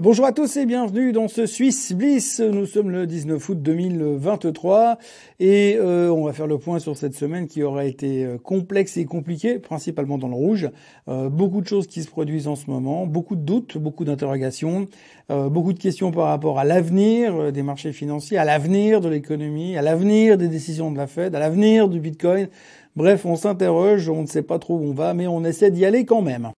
Bonjour à tous et bienvenue dans ce Swiss Bliss. Nous sommes le 19 août 2023 et euh, on va faire le point sur cette semaine qui aura été euh, complexe et compliquée, principalement dans le rouge. Euh, beaucoup de choses qui se produisent en ce moment, beaucoup de doutes, beaucoup d'interrogations, beaucoup de questions par rapport à l'avenir des marchés financiers, à l'avenir de l'économie, à l'avenir des décisions de la Fed, à l'avenir du Bitcoin. Bref, on s'interroge, on ne sait pas trop où on va, mais on essaie d'y aller quand même.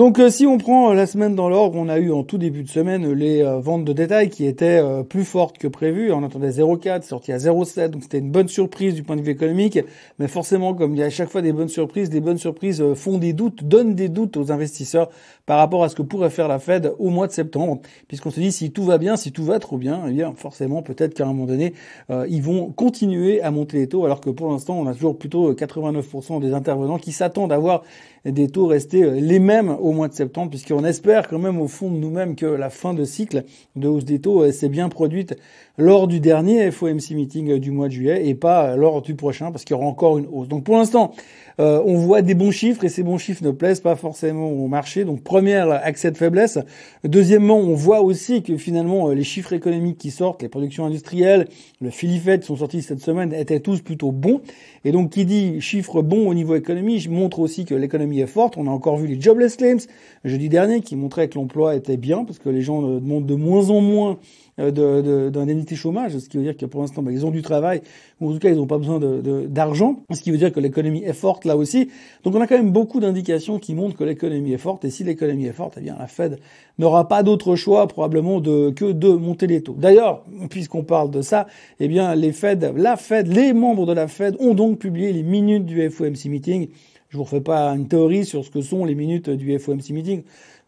Donc euh, si on prend euh, la semaine dans l'ordre, on a eu en tout début de semaine les euh, ventes de détail qui étaient plus fortes que prévu. On attendait 0,4, sorti à 0,7, donc c'était une bonne surprise du point de vue économique. Mais forcément, comme il y a à chaque fois des bonnes surprises, des bonnes surprises font des doutes, donnent des doutes aux investisseurs par rapport à ce que pourrait faire la Fed au mois de septembre, puisqu'on se dit si tout va bien, si tout va trop bien, eh bien forcément peut-être qu'à un moment donné, ils vont continuer à monter les taux, alors que pour l'instant, on a toujours plutôt 89% des intervenants qui s'attendent à voir des taux restés les mêmes au mois de septembre, puisqu'on espère quand même au fond de nous-mêmes que la fin de cycle de hausse des taux euh, s'est bien produite lors du dernier FOMC meeting euh, du mois de juillet et pas lors du prochain, parce qu'il y aura encore une hausse. Donc pour l'instant, euh, on voit des bons chiffres et ces bons chiffres ne plaisent pas forcément au marché. Donc première accès de faiblesse. Deuxièmement, on voit aussi que finalement les chiffres économiques qui sortent, les productions industrielles, le Philifed qui sont sortis cette semaine étaient tous plutôt bons. Et donc qui dit chiffres bons au niveau économie montre aussi que l'économie est forte. On a encore vu les jobless claims jeudi dernier qui montrait que l'emploi était bien parce que les gens demandent de moins en moins euh, d'indemnité chômage, ce qui veut dire que pour l'instant, bah, ils ont du travail, ou en tout cas, ils n'ont pas besoin d'argent, ce qui veut dire que l'économie est forte là aussi. Donc on a quand même beaucoup d'indications qui montrent que l'économie est forte, et si l'économie est forte, eh bien la Fed n'aura pas d'autre choix probablement de, que de monter les taux. D'ailleurs, puisqu'on parle de ça, eh bien les Fed, la Fed, les membres de la Fed ont donc publié les minutes du FOMC meeting je vous refais pas une théorie sur ce que sont les minutes du FOMC meeting.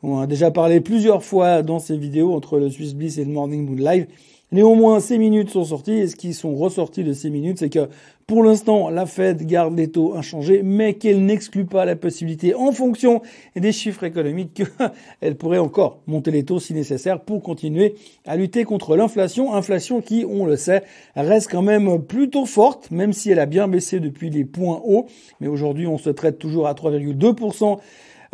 On a déjà parlé plusieurs fois dans ces vidéos entre le Swiss Bliss et le Morning Moon Live. Néanmoins, ces minutes sont sorties et ce qui sont ressortis de ces minutes, c'est que pour l'instant, la Fed garde les taux inchangés, mais qu'elle n'exclut pas la possibilité, en fonction des chiffres économiques, qu'elle pourrait encore monter les taux si nécessaire pour continuer à lutter contre l'inflation. Inflation qui, on le sait, reste quand même plutôt forte, même si elle a bien baissé depuis les points hauts. Mais aujourd'hui, on se traite toujours à 3,2%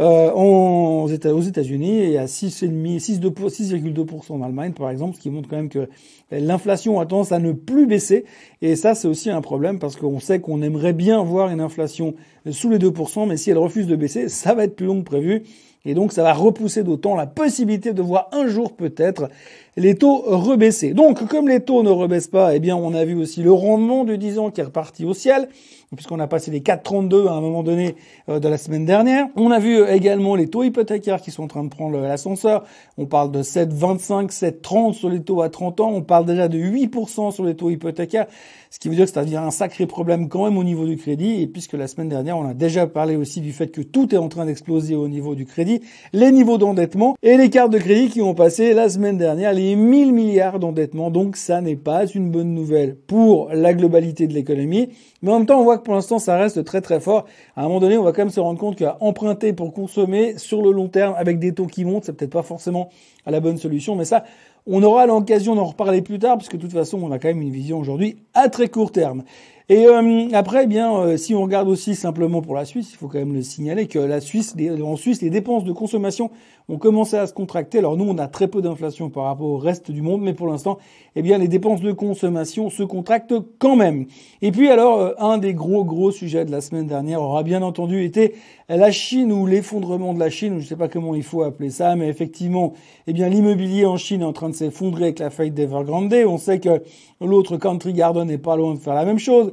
euh, aux États-Unis et à 6,5, 6,2% en Allemagne, par exemple, ce qui montre quand même que l'inflation a tendance à ne plus baisser. Et ça, c'est aussi un problème parce qu'on sait qu'on aimerait bien voir une inflation sous les 2%, mais si elle refuse de baisser, ça va être plus long que prévu. Et donc, ça va repousser d'autant la possibilité de voir un jour peut-être les taux rebaisser. Donc, comme les taux ne rebaissent pas, eh bien, on a vu aussi le rendement de 10 ans qui est reparti au ciel, puisqu'on a passé les 4,32 à un moment donné euh, de la semaine dernière. On a vu euh, également les taux hypothécaires qui sont en train de prendre l'ascenseur. On parle de 7,25, 7,30 sur les taux à 30 ans. On parle déjà de 8% sur les taux hypothécaires, ce qui veut dire que ça devient un sacré problème quand même au niveau du crédit. Et puisque la semaine dernière, on a déjà parlé aussi du fait que tout est en train d'exploser au niveau du crédit, les niveaux d'endettement et les cartes de crédit qui ont passé la semaine dernière les 1000 milliards d'endettement. Donc ça n'est pas une bonne nouvelle pour la globalité de l'économie. Mais en même temps, on voit pour l'instant, ça reste très très fort. À un moment donné, on va quand même se rendre compte qu'emprunter pour consommer sur le long terme avec des taux qui montent, c'est peut-être pas forcément la bonne solution. Mais ça, on aura l'occasion d'en reparler plus tard, puisque de toute façon, on a quand même une vision aujourd'hui à très court terme. Et euh, après, eh bien, euh, si on regarde aussi simplement pour la Suisse, il faut quand même le signaler que la Suisse, en Suisse, les dépenses de consommation ont commencé à se contracter. Alors nous, on a très peu d'inflation par rapport au reste du monde, mais pour l'instant, eh bien, les dépenses de consommation se contractent quand même. Et puis alors, euh, un des gros gros sujets de la semaine dernière aura bien entendu été la Chine ou l'effondrement de la Chine, ou je ne sais pas comment il faut appeler ça, mais effectivement, eh bien, l'immobilier en Chine est en train de s'effondrer avec la faillite d'Evergrande. On sait que l'autre Country Garden n'est pas loin de faire la même chose.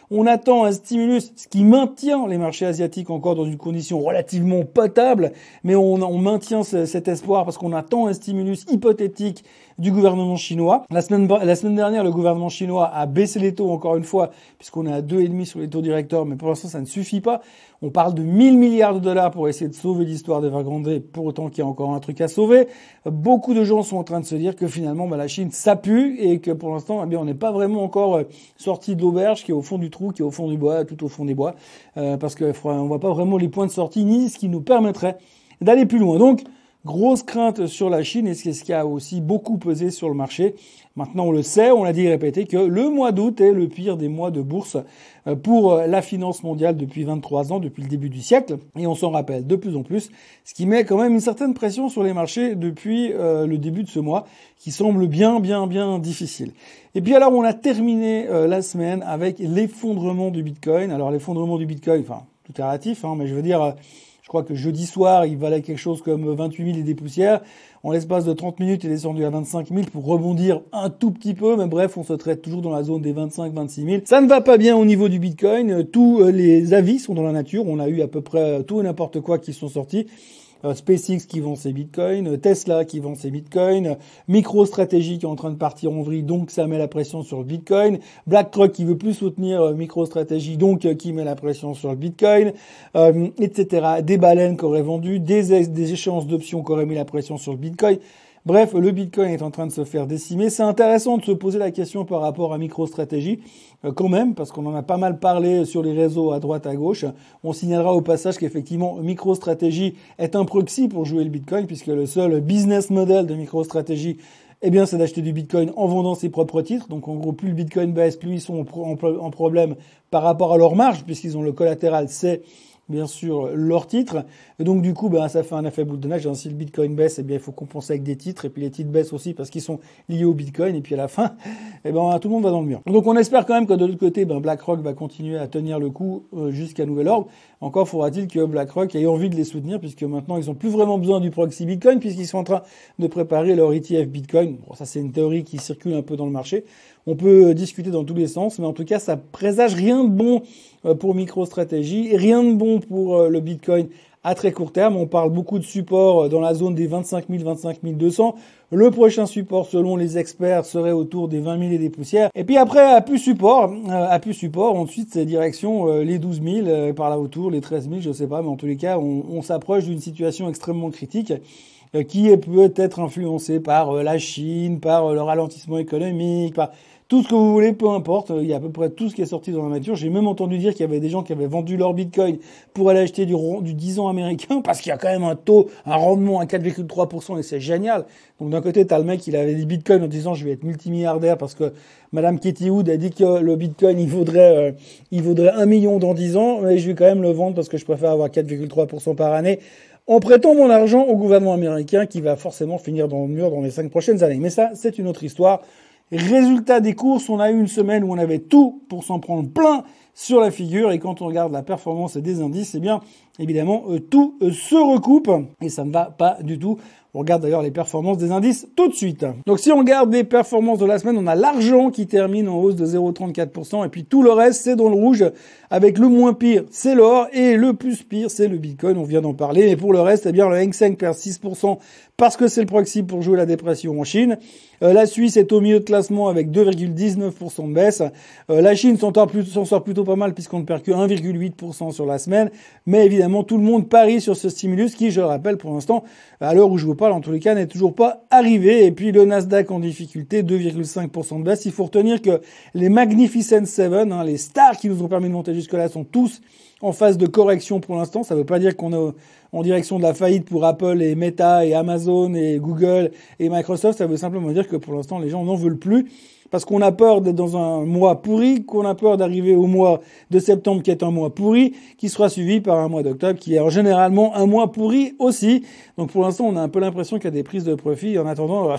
On attend un stimulus, ce qui maintient les marchés asiatiques encore dans une condition relativement potable, mais on, on maintient cet espoir parce qu'on attend un stimulus hypothétique du gouvernement chinois. La semaine, la semaine dernière, le gouvernement chinois a baissé les taux encore une fois, puisqu'on est à 2,5 sur les taux directeurs, mais pour l'instant, ça ne suffit pas. On parle de 1000 milliards de dollars pour essayer de sauver l'histoire d'Evergrande, pour autant qu'il y a encore un truc à sauver. Beaucoup de gens sont en train de se dire que finalement, bah, la Chine, ça pue, et que pour l'instant, eh bien, on n'est pas vraiment encore euh, sorti de l'auberge qui est au fond du trou, qui est au fond du bois, tout au fond des bois, euh, parce qu'on voit pas vraiment les points de sortie, ni ce qui nous permettrait d'aller plus loin. Donc, Grosse crainte sur la Chine et c'est ce qui a aussi beaucoup pesé sur le marché. Maintenant, on le sait, on l'a dit et répété que le mois d'août est le pire des mois de bourse euh, pour euh, la finance mondiale depuis 23 ans, depuis le début du siècle. Et on s'en rappelle de plus en plus, ce qui met quand même une certaine pression sur les marchés depuis euh, le début de ce mois, qui semble bien, bien, bien difficile. Et puis alors, on a terminé la semaine avec l'effondrement du Bitcoin. Alors, l'effondrement du Bitcoin, enfin, tout est relatif, hein, mais je veux dire crois que jeudi soir, il valait quelque chose comme 28 000 et des poussières. En l'espace de 30 minutes, il est descendu à 25 000 pour rebondir un tout petit peu. Mais bref, on se traite toujours dans la zone des 25-26 000. Ça ne va pas bien au niveau du Bitcoin. Tous les avis sont dans la nature. On a eu à peu près tout et n'importe quoi qui sont sortis. Euh, SpaceX qui vend ses bitcoins, euh, Tesla qui vend ses bitcoins, MicroStrategy qui est en train de partir en vrille, donc ça met la pression sur le bitcoin, BlackRock qui veut plus soutenir euh, MicroStrategy, donc qui met la pression sur le bitcoin, etc. Des baleines qui auraient vendu, des, échéances d'options qui auraient mis la pression sur le bitcoin. Bref, le Bitcoin est en train de se faire décimer. C'est intéressant de se poser la question par rapport à MicroStrategy, quand même, parce qu'on en a pas mal parlé sur les réseaux à droite, à gauche. On signalera au passage qu'effectivement, MicroStrategy est un proxy pour jouer le Bitcoin, puisque le seul business model de MicroStrategy eh bien, c'est d'acheter du Bitcoin en vendant ses propres titres. Donc, en gros, plus le Bitcoin baisse, plus ils sont en, problème par rapport à leur marge, puisqu'ils ont le collatéral, c'est bien sûr leur titre. Et donc du coup, ben, ça fait un effet boule de neige. Si le Bitcoin baisse, eh bien, il faut compenser avec des titres. Et puis les titres baissent aussi parce qu'ils sont liés au Bitcoin. Et puis à la fin, eh ben, tout le monde va dans le mur. Donc on espère quand même que de l'autre côté, ben, BlackRock va continuer à tenir le coup euh, jusqu'à nouvel ordre. Encore faudra-t-il que BlackRock ait envie de les soutenir puisque maintenant ils ont plus vraiment besoin du proxy Bitcoin puisqu'ils sont en train de préparer leur ETF Bitcoin. Bon, ça c'est une théorie qui circule un peu dans le marché. On peut euh, discuter dans tous les sens, mais en tout cas, ça présage rien de bon euh, pour MicroStrategy, rien de bon pour euh, le Bitcoin à très court terme. On parle beaucoup de support dans la zone des 25 000, 25 200. Le prochain support, selon les experts, serait autour des 20 000 et des poussières. Et puis après, à plus support, à plus support, ensuite, c'est direction les 12 000, par là autour, les 13 000, je sais pas, mais en tous les cas, on, s'approche d'une situation extrêmement critique qui est peut-être influencée par la Chine, par le ralentissement économique, par tout ce que vous voulez, peu importe. Il y a à peu près tout ce qui est sorti dans la nature. J'ai même entendu dire qu'il y avait des gens qui avaient vendu leur bitcoin pour aller acheter du, du 10 ans américain parce qu'il y a quand même un taux, un rendement à 4,3% et c'est génial. Donc d'un côté, t'as le mec, il avait des bitcoins en disant je vais être multimilliardaire parce que Madame Katie Wood a dit que le bitcoin, il vaudrait, euh, il vaudrait un million dans 10 ans, mais je vais quand même le vendre parce que je préfère avoir 4,3% par année en prêtant mon argent au gouvernement américain qui va forcément finir dans le mur dans les cinq prochaines années. Mais ça, c'est une autre histoire. Résultat des courses, on a eu une semaine où on avait tout pour s'en prendre plein sur la figure et quand on regarde la performance des indices, eh bien évidemment euh, tout euh, se recoupe et ça ne va pas du tout. On regarde d'ailleurs les performances des indices tout de suite. Donc si on regarde les performances de la semaine, on a l'argent qui termine en hausse de 0,34% et puis tout le reste c'est dans le rouge avec le moins pire c'est l'or et le plus pire c'est le bitcoin, on vient d'en parler. Et pour le reste, eh bien le Hang Seng perd 6% parce que c'est le proxy pour jouer la dépression en Chine. Euh, la Suisse est au milieu de classement avec 2,19% de baisse. La Chine s'en sort plutôt pas mal puisqu'on ne perd que 1,8% sur la semaine. Mais évidemment, tout le monde parie sur ce stimulus qui, je le rappelle, pour l'instant, à l'heure où je vous parle, en tous les cas, n'est toujours pas arrivé. Et puis le Nasdaq en difficulté, 2,5% de baisse. Il faut retenir que les Magnificent Seven, hein, les stars qui nous ont permis de monter jusque-là, sont tous en phase de correction pour l'instant. Ça ne veut pas dire qu'on est en direction de la faillite pour Apple et Meta et Amazon et Google et Microsoft. Ça veut simplement dire que pour l'instant, les gens n'en veulent plus parce qu'on a peur d'être dans un mois pourri, qu'on a peur d'arriver au mois de septembre qui est un mois pourri, qui sera suivi par un mois d'octobre qui est généralement un mois pourri aussi. Donc pour l'instant, on a un peu l'impression qu'il y a des prises de profit en attendant euh,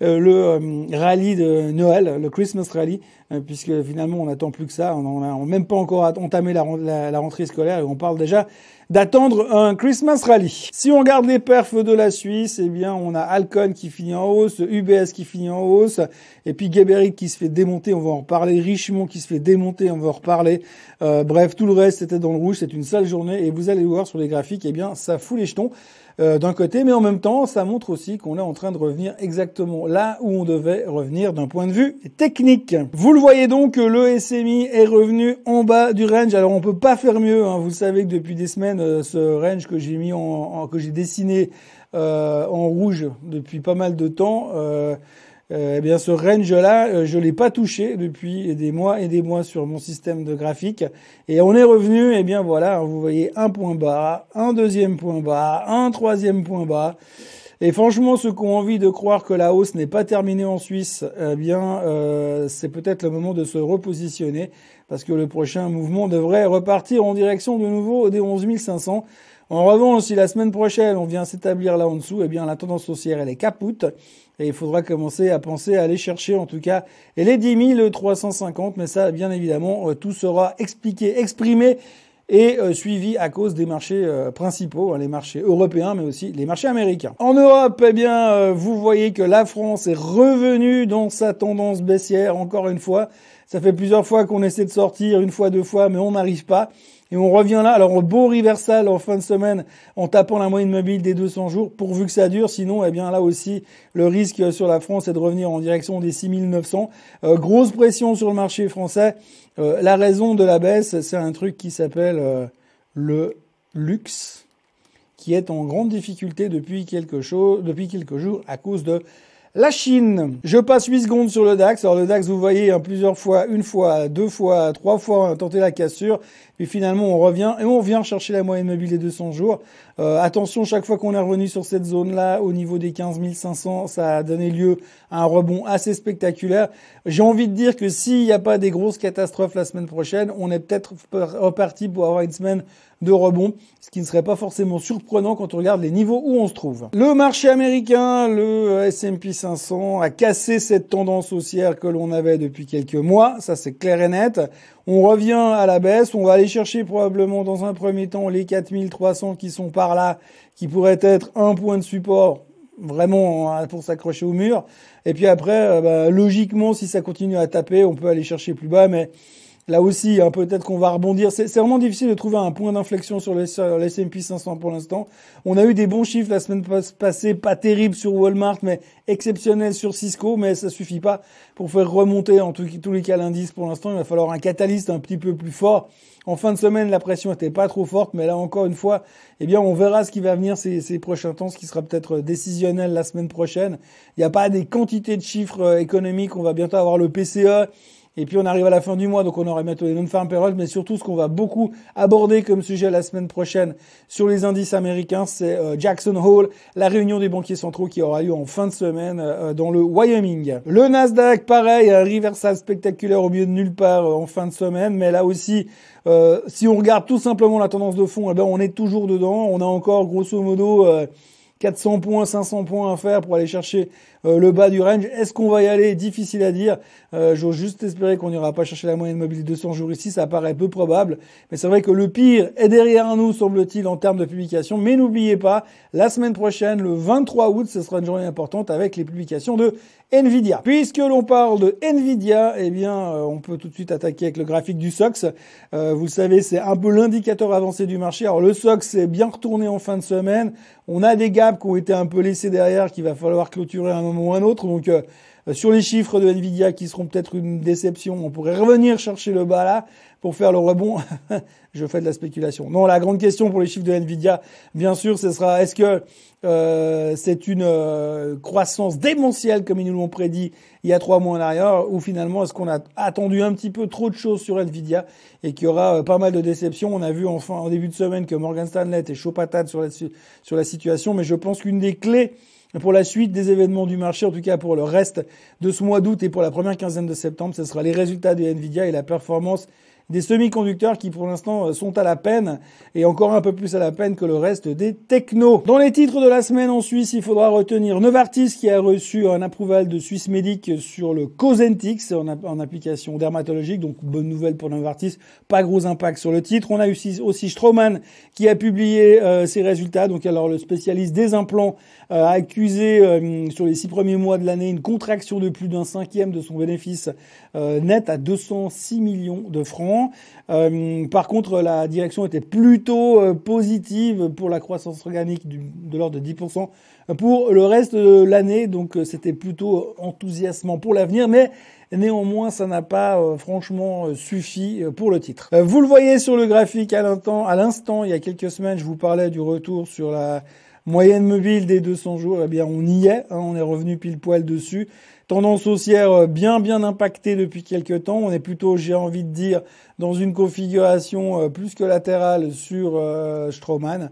le euh, rallye de Noël, le Christmas rally, euh, puisque finalement on n'attend plus que ça. On n'a même pas encore entamé la rentrée scolaire et on parle déjà d'attendre un Christmas Rally. Si on regarde les perfs de la Suisse, eh bien, on a Alcon qui finit en hausse, UBS qui finit en hausse, et puis Geberit qui se fait démonter, on va en reparler, Richemont qui se fait démonter, on va en reparler. Euh, bref, tout le reste était dans le rouge, c'est une sale journée, et vous allez voir sur les graphiques, eh bien, ça fout les jetons. Euh, d'un côté, mais en même temps, ça montre aussi qu'on est en train de revenir exactement là où on devait revenir d'un point de vue technique. Vous le voyez donc, le SMI est revenu en bas du range. Alors on peut pas faire mieux. Hein. Vous savez que depuis des semaines, euh, ce range que j'ai mis en, que j'ai dessiné euh, en rouge depuis pas mal de temps eh bien ce range-là, je l'ai pas touché depuis des mois et des mois sur mon système de graphique. Et on est revenu, eh bien voilà, vous voyez un point bas, un deuxième point bas, un troisième point bas. Et franchement, ceux qui ont envie de croire que la hausse n'est pas terminée en Suisse, eh bien, euh, c'est peut-être le moment de se repositionner parce que le prochain mouvement devrait repartir en direction de nouveau des 11 500. En revanche, si la semaine prochaine on vient s'établir là en dessous, eh bien la tendance haussière elle est capoute et il faudra commencer à penser à aller chercher en tout cas les 10 350. Mais ça, bien évidemment, euh, tout sera expliqué, exprimé et euh, suivi à cause des marchés euh, principaux, hein, les marchés européens, mais aussi les marchés américains. En Europe, eh bien, euh, vous voyez que la France est revenue dans sa tendance baissière, encore une fois. Ça fait plusieurs fois qu'on essaie de sortir, une fois, deux fois, mais on n'arrive pas. Et on revient là, alors beau reversal en fin de semaine en tapant la moyenne mobile des 200 jours, pourvu que ça dure. Sinon, eh bien là aussi, le risque sur la France est de revenir en direction des 6900. Euh, grosse pression sur le marché français. Euh, la raison de la baisse, c'est un truc qui s'appelle euh, le luxe, qui est en grande difficulté depuis quelque chose, depuis quelques jours à cause de la Chine. Je passe 8 secondes sur le DAX. Alors le DAX, vous voyez, hein, plusieurs fois, une fois, deux fois, trois fois, tenter la cassure. Puis finalement, on revient et on vient chercher la moyenne mobile des 200 jours. Euh, attention, chaque fois qu'on est revenu sur cette zone-là, au niveau des 15 500, ça a donné lieu à un rebond assez spectaculaire. J'ai envie de dire que s'il n'y a pas des grosses catastrophes la semaine prochaine, on est peut-être reparti pour avoir une semaine de rebond, ce qui ne serait pas forcément surprenant quand on regarde les niveaux où on se trouve. Le marché américain, le S&P 500, a cassé cette tendance haussière que l'on avait depuis quelques mois, ça c'est clair et net. On revient à la baisse, on va aller chercher probablement dans un premier temps les 4300 qui sont par là, qui pourraient être un point de support vraiment hein, pour s'accrocher au mur. Et puis après, euh, bah, logiquement, si ça continue à taper, on peut aller chercher plus bas, mais Là aussi, hein, peut-être qu'on va rebondir. C'est vraiment difficile de trouver un point d'inflexion sur S&P 500 pour l'instant. On a eu des bons chiffres la semaine passée, pas terribles sur Walmart, mais exceptionnels sur Cisco, mais ça suffit pas pour faire remonter en tous les cas l'indice pour l'instant. Il va falloir un catalyste un petit peu plus fort. En fin de semaine, la pression était pas trop forte, mais là encore une fois, eh bien, on verra ce qui va venir ces, ces prochains temps, ce qui sera peut-être décisionnel la semaine prochaine. Il n'y a pas des quantités de chiffres euh, économiques. On va bientôt avoir le PCE. Et puis on arrive à la fin du mois, donc on aura bientôt les non-farm payrolls, mais surtout ce qu'on va beaucoup aborder comme sujet la semaine prochaine sur les indices américains, c'est euh, Jackson Hole, la réunion des banquiers centraux qui aura lieu en fin de semaine euh, dans le Wyoming. Le Nasdaq, pareil, un reversal spectaculaire au milieu de nulle part euh, en fin de semaine, mais là aussi, si on regarde tout simplement la tendance de fond, eh ben on est toujours dedans. On a encore grosso modo 400 points, 500 points à faire pour aller chercher euh, le bas du range. Est-ce qu'on va y aller? Difficile à dire. Euh, J'ose juste espérer qu'on n'ira pas chercher la moyenne mobile de 200 jours ici. Ça paraît peu probable. Mais c'est vrai que le pire est derrière nous, semble-t-il, en termes de publication. Mais n'oubliez pas, la semaine prochaine, le 23 août, ce sera une journée importante avec les publications de Nvidia. Puisque l'on parle de Nvidia, eh bien, euh, on peut tout de suite attaquer avec le graphique du SOX. Euh, vous le savez, c'est un peu l'indicateur avancé du marché. Alors le SOX est bien retourné en fin de semaine. On a des gaps qui ont été un peu laissés derrière, qu'il va falloir clôturer un ou un autre. Donc euh, sur les chiffres de Nvidia qui seront peut-être une déception, on pourrait revenir chercher le bas là pour faire le rebond. je fais de la spéculation. Non, la grande question pour les chiffres de Nvidia, bien sûr, ce sera est-ce que euh, c'est une euh, croissance démentielle comme ils nous l'ont prédit il y a trois mois en arrière, ou finalement est-ce qu'on a attendu un petit peu trop de choses sur Nvidia et qu'il y aura pas mal de déceptions? On a vu enfin en début de semaine que Morgan Stanley était chaud patate sur la, sur la situation, mais je pense qu'une des clés pour la suite des événements du marché, en tout cas pour le reste de ce mois d'août et pour la première quinzaine de septembre, ce sera les résultats de Nvidia et la performance des semi-conducteurs qui pour l'instant euh, sont à la peine et encore un peu plus à la peine que le reste des technos. Dans les titres de la semaine en Suisse, il faudra retenir Novartis qui a reçu un approval de Suisse Medic sur le Cosentix en, application dermatologique, donc bonne nouvelle pour Novartis, pas gros impact sur le titre. On a eu aussi Straumann qui a publié euh, ses résultats, donc alors le spécialiste des implants euh, a accusé sur les six premiers mois de l'année une contraction de plus d'un cinquième de son bénéfice net à 206 millions de francs. Euh, par contre, la direction était plutôt euh, positive pour la croissance organique de l'ordre de 10% pour le reste de l'année. Donc, euh, c'était plutôt enthousiasmant pour l'avenir, mais Néanmoins, ça n'a pas franchement suffi pour le titre. vous le voyez sur le graphique à l'instant. À l'instant, il y a quelques semaines, je vous parlais du retour sur la moyenne mobile des 200 jours, eh bien on y est, hein, on est revenu pile poil dessus. Tendance haussière euh, bien bien impactée depuis quelques temps. On est plutôt, j'ai envie de dire, dans une configuration euh, plus que latérale sur euh, Straumann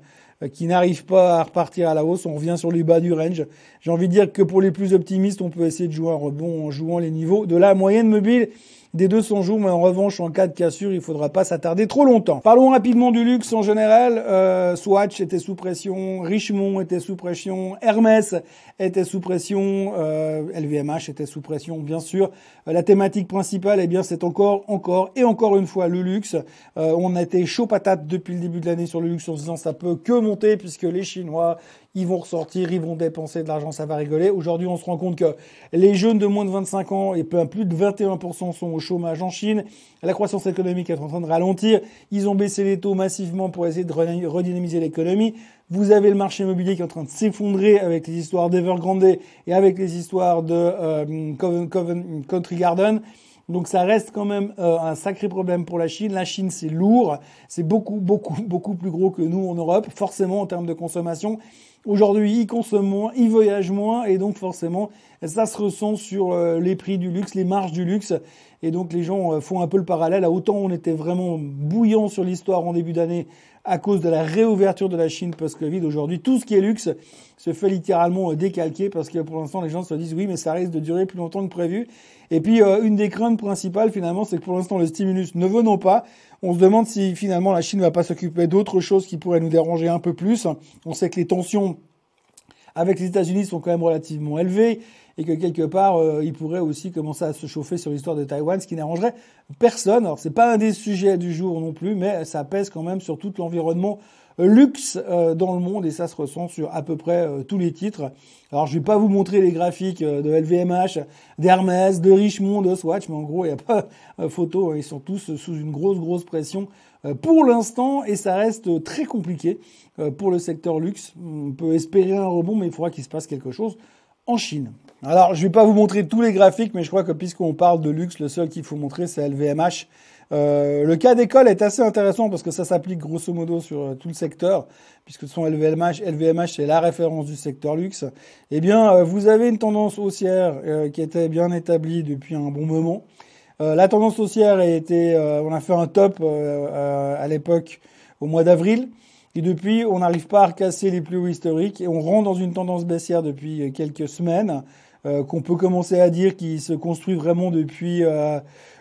qui n'arrive pas à repartir à la hausse. On revient sur les bas du range. J'ai envie de dire que pour les plus optimistes, on peut essayer de jouer un rebond en jouant les niveaux de la moyenne mobile des 200 jours, mais en revanche, en cas de cassure, il faudra pas s'attarder trop longtemps. Parlons rapidement du luxe en général. Euh, Swatch était sous pression, Richemont était sous pression, Hermès était sous pression, euh, LVMH était sous pression, bien sûr. Euh, la thématique principale, eh bien, c'est encore, encore et encore une fois le luxe. Euh, on a été chaud patate depuis le début de l'année sur le luxe en se disant ça peut que monter puisque les Chinois, ils vont ressortir, ils vont dépenser de l'argent, ça va rigoler. Aujourd'hui, on se rend compte que les jeunes de moins de 25 ans et plus de 21% sont au chômage en Chine. La croissance économique est en train de ralentir. Ils ont baissé les taux massivement pour essayer de redynamiser l'économie. Vous avez le marché immobilier qui est en train de s'effondrer avec les histoires d'Evergrande et avec les histoires de euh, Country Garden. Donc ça reste quand même euh, un sacré problème pour la Chine. La Chine, c'est lourd, c'est beaucoup, beaucoup, beaucoup plus gros que nous en Europe, forcément en termes de consommation. Aujourd'hui, ils consomment moins, ils voyagent moins, et donc forcément, ça se ressent sur euh, les prix du luxe, les marges du luxe. Et donc les gens euh, font un peu le parallèle. À autant on était vraiment bouillant sur l'histoire en début d'année à cause de la réouverture de la Chine post-Covid. Aujourd'hui, tout ce qui est luxe se fait littéralement décalquer parce que pour l'instant, les gens se disent oui, mais ça risque de durer plus longtemps que prévu. Et puis, euh, une des craintes principales, finalement, c'est que pour l'instant, le stimulus ne venant pas, on se demande si finalement la Chine ne va pas s'occuper d'autres choses qui pourraient nous déranger un peu plus. On sait que les tensions avec les États-Unis sont quand même relativement élevées et que quelque part, euh, il pourrait aussi commencer à se chauffer sur l'histoire de Taïwan, ce qui n'arrangerait personne. Alors, c'est pas un des sujets du jour non plus, mais ça pèse quand même sur tout l'environnement luxe euh, dans le monde et ça se ressent sur à peu près euh, tous les titres. Alors je vais pas vous montrer les graphiques euh, de LVMH, d'Hermès, de Richemont, de Swatch, mais en gros il n'y a pas photo, hein. ils sont tous sous une grosse grosse pression pour l'instant et ça reste très compliqué pour le secteur luxe. On peut espérer un rebond mais il faudra qu'il se passe quelque chose en Chine. Alors je vais pas vous montrer tous les graphiques mais je crois que puisqu'on parle de luxe, le seul qu'il faut montrer c'est LVMH euh, le cas d'école est assez intéressant parce que ça s'applique grosso modo sur euh, tout le secteur, puisque son LVMH, LVMH c'est la référence du secteur luxe. Eh bien, euh, vous avez une tendance haussière qui était bien établie depuis un bon moment. la tendance haussière a été, on a fait un top à l'époque au mois d'avril. Et depuis, on n'arrive pas à recasser les plus hauts historiques et on rentre dans une tendance baissière depuis quelques semaines qu'on peut commencer à dire qui se construit vraiment depuis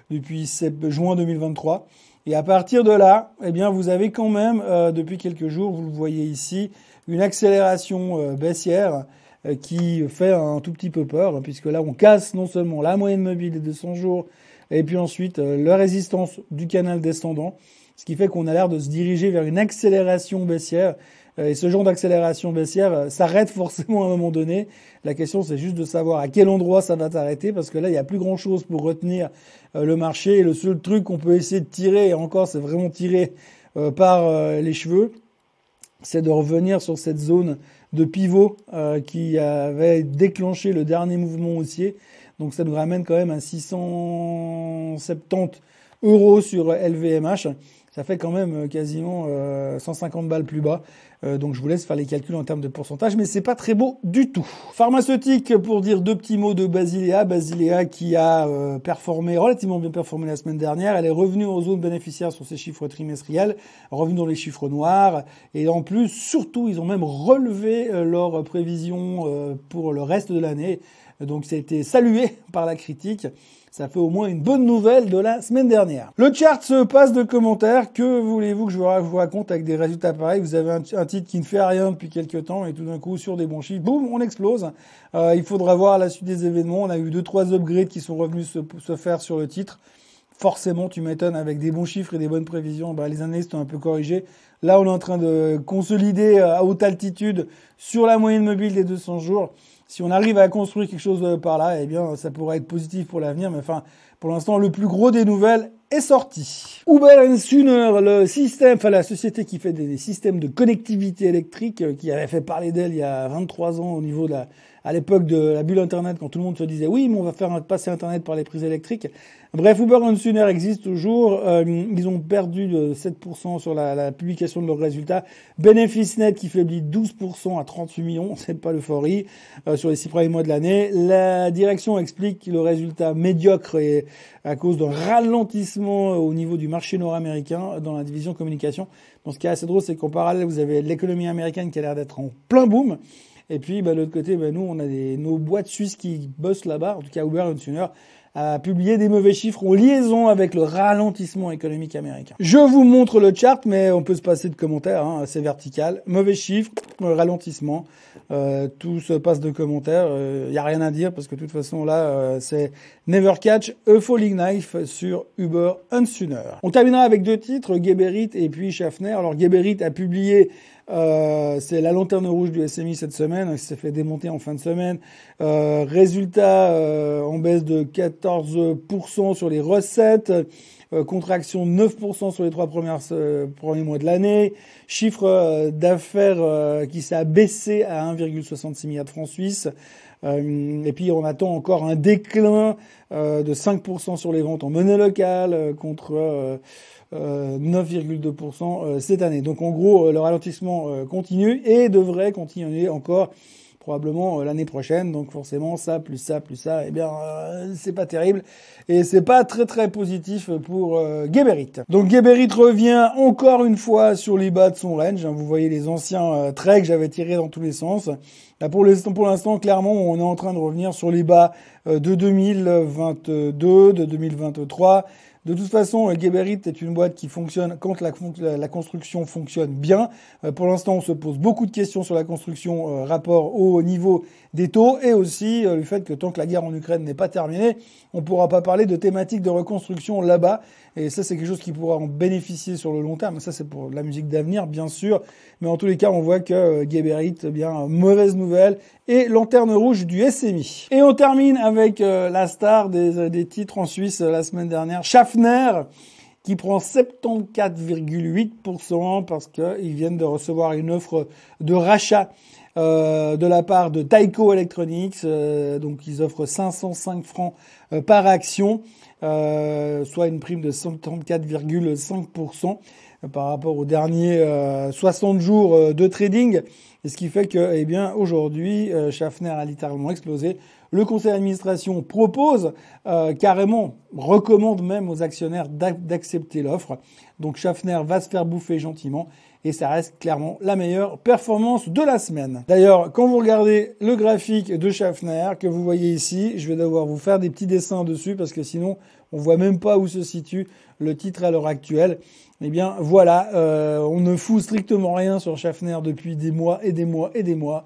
depuis juin 2023. Et à partir de là, eh bien, vous avez quand même, euh, depuis quelques jours, vous le voyez ici, une accélération euh, baissière euh, qui fait un tout petit peu peur, puisque là, on casse non seulement la moyenne mobile des 200 jours, et puis ensuite la résistance du canal descendant, ce qui fait qu'on a l'air de se diriger vers une accélération baissière euh, et ce genre d'accélération baissière euh, s'arrête forcément à un moment donné. La question, c'est juste de savoir à quel endroit ça va t'arrêter, parce que là, il n'y a plus grand-chose pour retenir euh, le marché. Et le seul truc qu'on peut essayer de tirer, et encore, c'est vraiment tirer par les cheveux, c'est de revenir sur cette zone de pivot qui avait déclenché le dernier mouvement haussier. Donc ça nous ramène quand même à 670 euros sur LVMH. Ça fait quand même quasiment 150 balles plus bas. Euh, donc je vous laisse faire les calculs en termes de pourcentage, mais c'est pas très beau du tout. Pharmaceutique, pour dire deux petits mots de Basilea. Basilea qui a euh, performé, relativement bien performé la semaine dernière. Elle est revenue en zone bénéficiaire sur ses chiffres trimestriels, revenue dans les chiffres noirs. Et en plus, surtout, ils ont même relevé euh, leurs prévisions pour le reste de l'année. Donc ça a été salué par la critique. Ça fait au moins une bonne nouvelle de la semaine dernière. Le chart se passe de commentaires. Que voulez-vous que je vous raconte avec des résultats pareils? Vous avez un, titre qui ne fait rien depuis quelques temps et tout d'un coup, sur des bons chiffres, boum, on explose. Euh, il faudra voir la suite des événements. On a eu deux, trois upgrades qui sont revenus se, faire sur le titre. Forcément, tu m'étonnes, avec des bons chiffres et des bonnes prévisions, bah, les analystes ont un peu corrigé. Là, on est en train de consolider à haute altitude sur la moyenne mobile des 200 jours si on arrive à construire quelque chose euh, par là, eh bien, ça pourrait être positif pour l'avenir. Mais enfin, pour l'instant, le plus gros des nouvelles est sorti. Uber Sooner, le système, enfin la société qui fait des, systèmes de connectivité électrique, euh, qui avait fait parler d'elle il y a 23 ans au niveau de la à l'époque de la bulle Internet, quand tout le monde se disait oui, mais on va faire passer Internet par les prises électriques. Bref, Uber et Sooner existe toujours. Euh, ils ont perdu de 7% sur la, la, publication de leurs résultats. Bénéfice net qui faiblit 12% à 38 millions, c'est pas l'euphorie euh, sur les six premiers mois de l'année. La direction explique le résultat médiocre et à cause d'un ralentissement au niveau du marché nord-américain dans la division communication. Dans ce qui est assez drôle, c'est qu'en parallèle, vous avez l'économie américaine qui a l'air d'être en plein boom. Et puis, bah, de l'autre côté, bah, nous, on a des, nos boîtes suisses qui bossent là-bas, en tout cas Uber et Sooner, a publié des mauvais chiffres en liaison avec le ralentissement économique américain. Je vous montre le chart, mais on peut se passer de commentaires, hein, c'est vertical. Mauvais chiffres, ralentissement, euh, tout se passe de commentaires, il euh, y a rien à dire parce que de toute façon là, euh, c'est Never Catch a Falling Knife sur Uber Unsooner. On terminera avec deux titres, Geberit et puis Schaffner. Alors Geberit a publié euh, c'est la lanterne rouge du SMI cette semaine, qui s'est fait démonter en fin de semaine. Euh, résultat euh, en baisse de 14% sur les recettes, euh, contraction de 9% sur les trois premiers mois de l'année, chiffre d'affaires qui s'est baissé à 1,66 milliard de francs suisses. Et puis on attend encore un déclin de 5% sur les ventes en monnaie locale contre 9,2% euh, cette année. Donc en gros, euh, le ralentissement euh, continue et devrait continuer encore probablement l'année prochaine. Donc forcément, ça plus ça plus ça, eh bien, c'est pas terrible et c'est pas très très positif pour Geberit. Donc Geberit revient encore une fois sur les bas de son range. Hein. Vous voyez les anciens traits que j'avais tirés dans tous les sens. Là, pour l'instant, pour l'instant, clairement, on est en train de revenir sur les bas de 2022, de 2023 de toute façon, euh, Geberit est une boîte qui fonctionne quand la, la construction fonctionne bien. Euh, pour l'instant, on se pose beaucoup de questions sur la construction euh, rapport au niveau des taux et aussi le fait que tant que la guerre en Ukraine n'est pas terminée, on ne pourra pas parler de thématiques de reconstruction là-bas. Et ça, c'est quelque chose qui pourra en bénéficier sur le long terme. Ça, c'est pour la musique d'avenir, bien sûr. Mais en tous les cas, on voit que Geberit, eh bien, mauvaise nouvelle et lanterne rouge du SMI. Et on termine avec la star des, des titres en Suisse la semaine dernière, Schaffner qui prend 74,8% parce qu'ils viennent de recevoir une offre de rachat euh, de la part de Taiko Electronics. Euh, donc ils offrent 505 francs euh, par action, soit une prime de 134,5% par rapport aux derniers 60 jours de trading. Et ce qui fait que, eh bien, aujourd'hui, Schaffner a littéralement explosé. Le conseil d'administration propose carrément, recommande même aux actionnaires d'accepter l'offre. Donc Schaffner va se faire bouffer gentiment et ça reste clairement la meilleure performance de la semaine. D'ailleurs, quand vous regardez le graphique de Schaffner que vous voyez ici, je vais devoir vous faire des petits dessins dessus parce que sinon on voit même pas où se situe le titre à l'heure actuelle. Eh bien voilà, euh, on ne fout strictement rien sur Schaffner depuis des mois et des mois et des mois.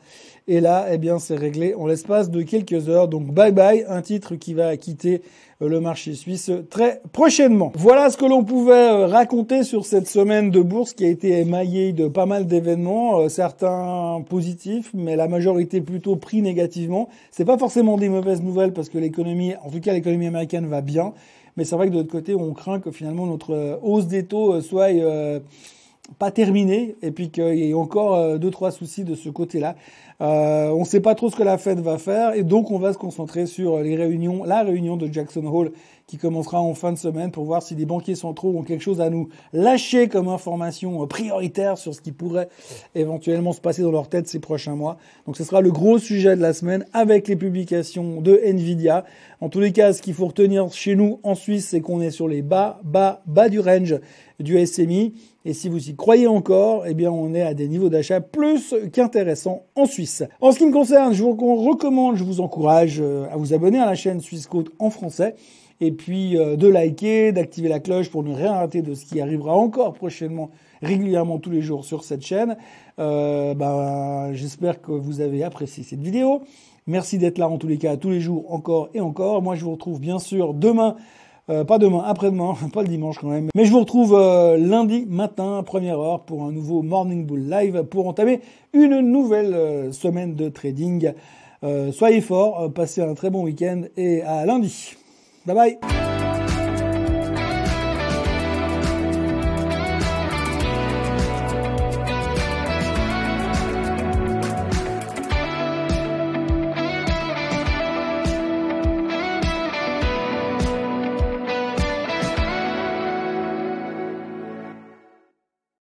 Et là, eh bien, c'est réglé en l'espace de quelques heures. Donc, bye bye, un titre qui va quitter euh, le marché suisse très prochainement. Voilà ce que l'on pouvait euh, raconter sur cette semaine de bourse qui a été émaillée de pas mal d'événements, euh, certains positifs, mais la majorité plutôt pris négativement. C'est pas forcément des mauvaises nouvelles parce que l'économie, en tout cas l'économie américaine va bien, mais c'est vrai que de l'autre côté, on craint que finalement notre hausse des taux soit pas terminée et puis qu'il y ait encore deux trois soucis de ce côté-là. Euh, on ne sait pas trop ce que la Fed va faire et donc on va se concentrer sur les réunions, la réunion de Jackson Hole qui commencera en fin de semaine pour voir si les banquiers centraux ont quelque chose à nous lâcher comme information prioritaire sur ce qui pourrait éventuellement se passer dans leur tête ces prochains mois. Donc ce sera le gros sujet de la semaine avec les publications de Nvidia. En tous les cas, ce qu'il faut retenir chez nous en Suisse, c'est qu'on est sur les bas, bas, bas du range du SMI. Et si vous y croyez encore, eh bien, on est à des niveaux d'achat plus qu'intéressants en Suisse. En ce qui me concerne, je vous recommande, je vous encourage euh, à vous abonner à la chaîne Suisse Côte en français. Et puis euh, de liker, d'activer la cloche pour ne rien rater de ce qui arrivera encore prochainement, régulièrement tous les jours sur cette chaîne. Euh, ben, J'espère que vous avez apprécié cette vidéo. Merci d'être là en tous les cas tous les jours encore et encore. Moi je vous retrouve bien sûr demain euh, pas demain, après-demain, pas le dimanche quand même. Mais je vous retrouve euh, lundi matin, première heure, pour un nouveau Morning Bull Live pour entamer une nouvelle euh, semaine de trading. soyez forts, passez un très bon week-end et à lundi. Bye bye